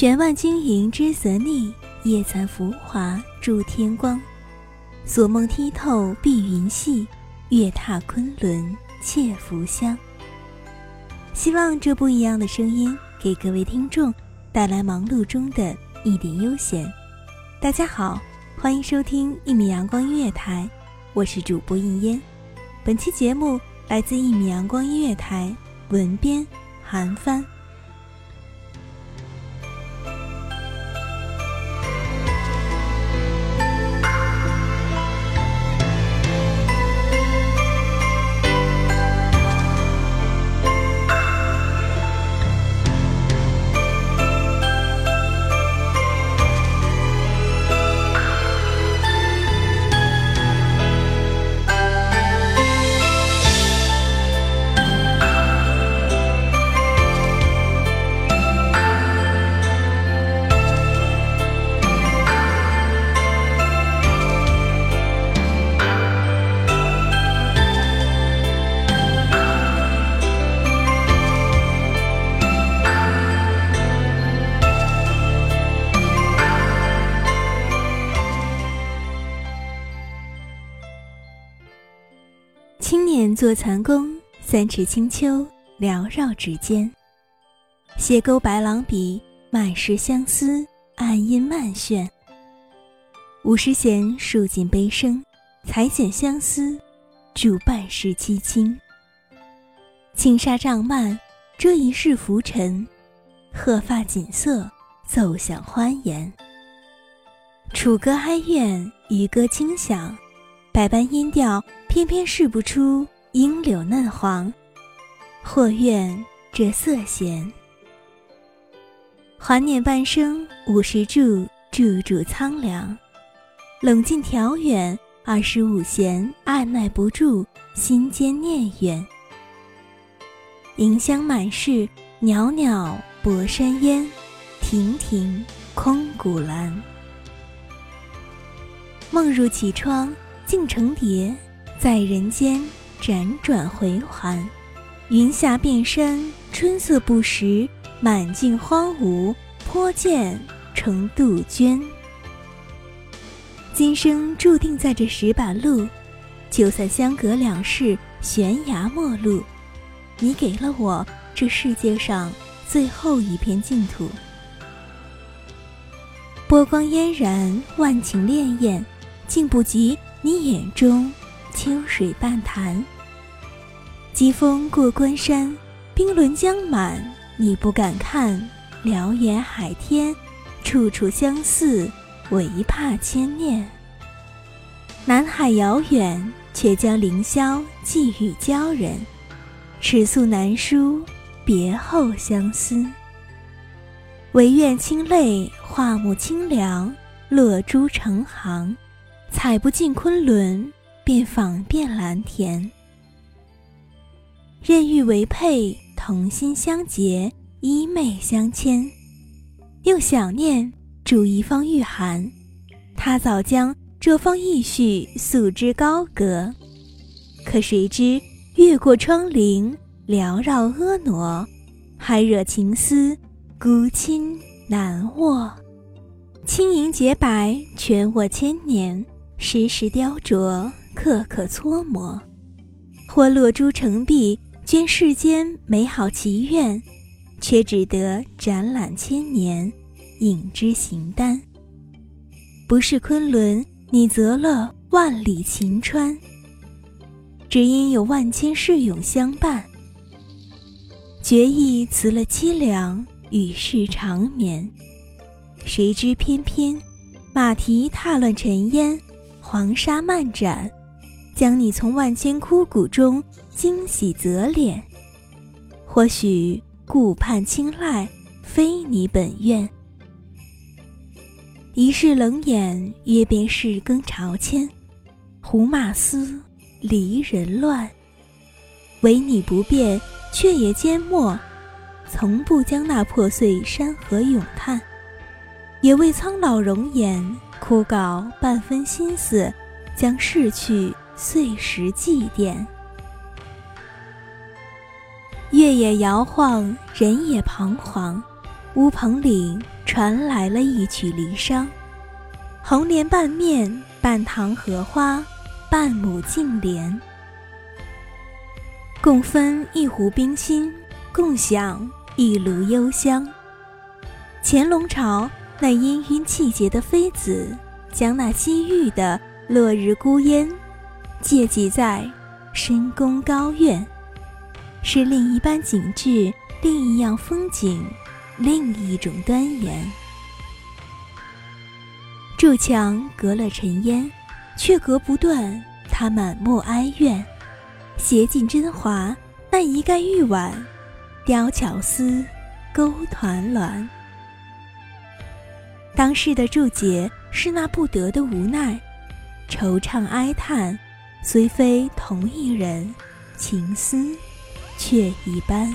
悬万金银之则逆，夜残浮华铸天光。所梦剔透碧云细，月踏昆仑窃浮香。希望这不一样的声音给各位听众带来忙碌中的一点悠闲。大家好，欢迎收听一米阳光音乐台，我是主播应烟。本期节目来自一米阳光音乐台，文编韩帆。青年坐残宫，三尺清秋缭绕指尖。斜钩白狼笔，满是相思，暗音漫炫。五十弦数尽悲声，裁剪相思，铸半世凄清。轻纱帐幔，遮一世浮尘；鹤发锦瑟，奏响欢颜。楚歌哀怨，渔歌轻响，百般音调。偏偏试不出樱柳嫩黄，或怨这色闲。怀念半生五十柱，柱柱苍凉。冷静调远二十五弦，按耐不住心间念远。盈香满室，袅袅薄山烟，亭亭空谷兰。梦入绮窗，镜成蝶。在人间辗转回环，云霞变山，春色不识，满径荒芜，颇见成杜鹃。今生注定在这石板路，就算相隔两世，悬崖陌路，你给了我这世界上最后一片净土。波光嫣然，万顷潋滟，竟不及你眼中。秋水半潭，疾风过关山，冰轮将满，你不敢看。辽远海天，处处相似，唯怕牵念。南海遥远，却将凌霄寄予鲛人。尺素难书，别后相思。唯愿清泪，化目清凉，落珠成行，采不尽昆仑。便访遍蓝田，任欲为配，同心相结，衣袂相牵，又想念煮一方玉寒，他早将这方意绪诉之高阁。可谁知越过窗棂，缭绕婀娜，还惹情思孤亲难卧。轻盈洁白，全握千年，时时雕琢，刻刻搓磨。或落珠成璧，捐世间美好祈愿，却只得展览千年，影之形单。不是昆仑，你择了万里晴川，只因有万千世永相伴。决意辞了凄凉，与世长眠。谁知偏偏马蹄踏乱尘烟，黄沙漫展。将你从万千枯骨中惊喜择敛，或许顾盼青睐非你本愿。一世冷眼，约便是更朝迁。胡马嘶，离人乱。唯你不变，却也缄默，从不将那破碎山河咏叹，也为苍老容颜枯槁半分心思，将逝去。碎石祭奠，月也摇晃，人也彷徨。乌篷里传来了一曲离殇，红莲半面，半塘荷花，半亩净莲。共分一壶冰心，共享一炉幽香。乾隆朝那氤氲气节的妃子，将那西域的落日孤烟。借寄在深宫高院，是另一般景致，另一样风景，另一种端严。筑墙隔了尘烟，却隔不断他满目哀怨。写尽真华，那一盖玉碗，雕巧思，勾团栾。当时的注解是那不得的无奈，惆怅哀叹。虽非同一人，情思却一般。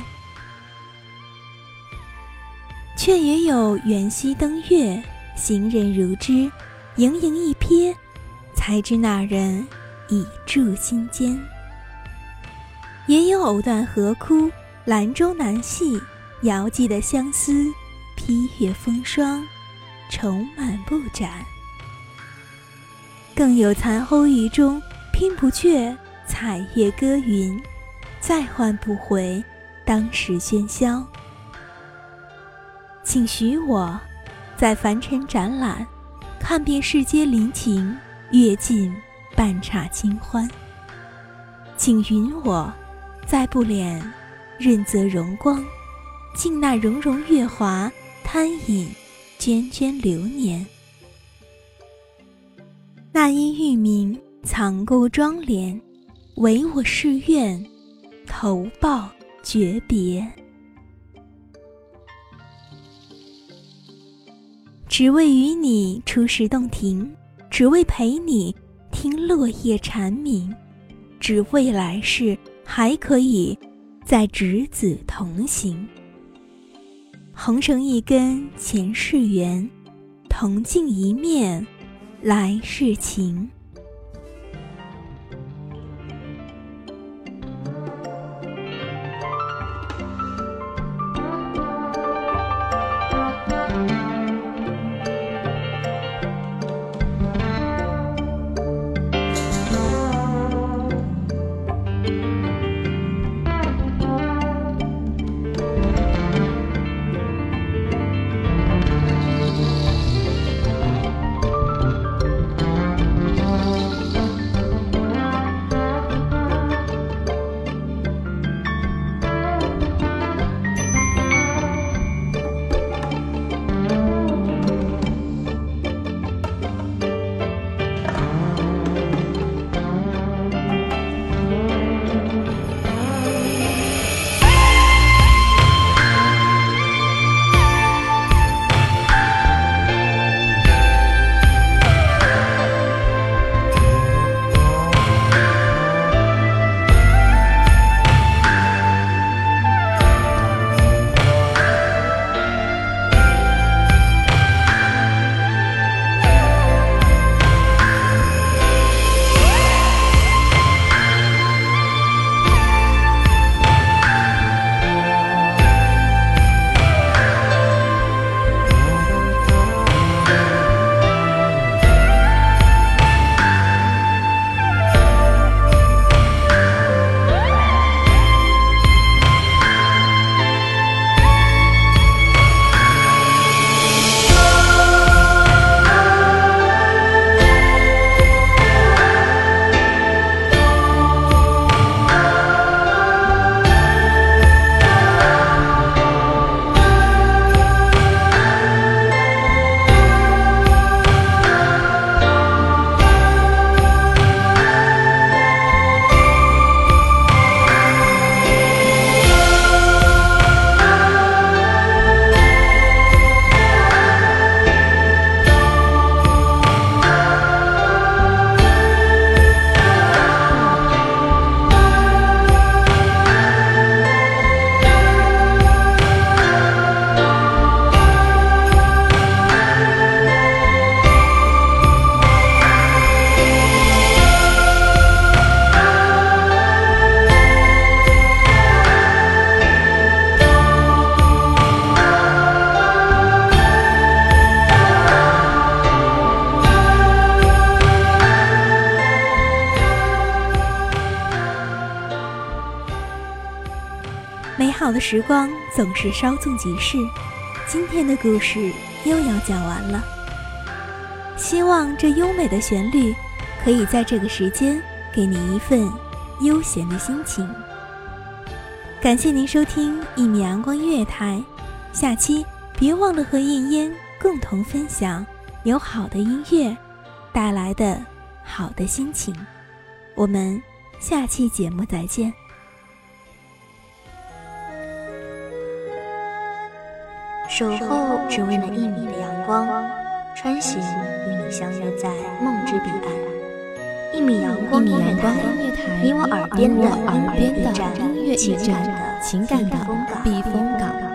却也有缘溪登月，行人如织，盈盈一瞥，才知那人已住心间。也有藕断河枯，兰舟难系，遥寄的相思，披月风霜，愁满布展。更有残后雨中。拼不却彩叶歌云，再换不回当时喧嚣。请许我，在凡尘展览，看遍世间离情，阅尽半刹清欢。请允我，在不敛润泽荣光，敬那融融月华，贪饮涓涓流年。那因玉名。藏垢庄帘，唯我是愿，投报诀别。只为与你初识洞庭，只为陪你听落叶蝉鸣，只为来世还可以再执子同行。红绳一根前世缘，铜镜一面来世情。好的时光总是稍纵即逝，今天的故事又要讲完了。希望这优美的旋律可以在这个时间给你一份悠闲的心情。感谢您收听一米阳光音乐台，下期别忘了和燕燕共同分享有好的音乐带来的好的心情。我们下期节目再见。守候只为那一米的阳光，穿行与你相约在梦之彼岸。一米阳光音乐台，你我耳边的音乐驿站，情感的避风港。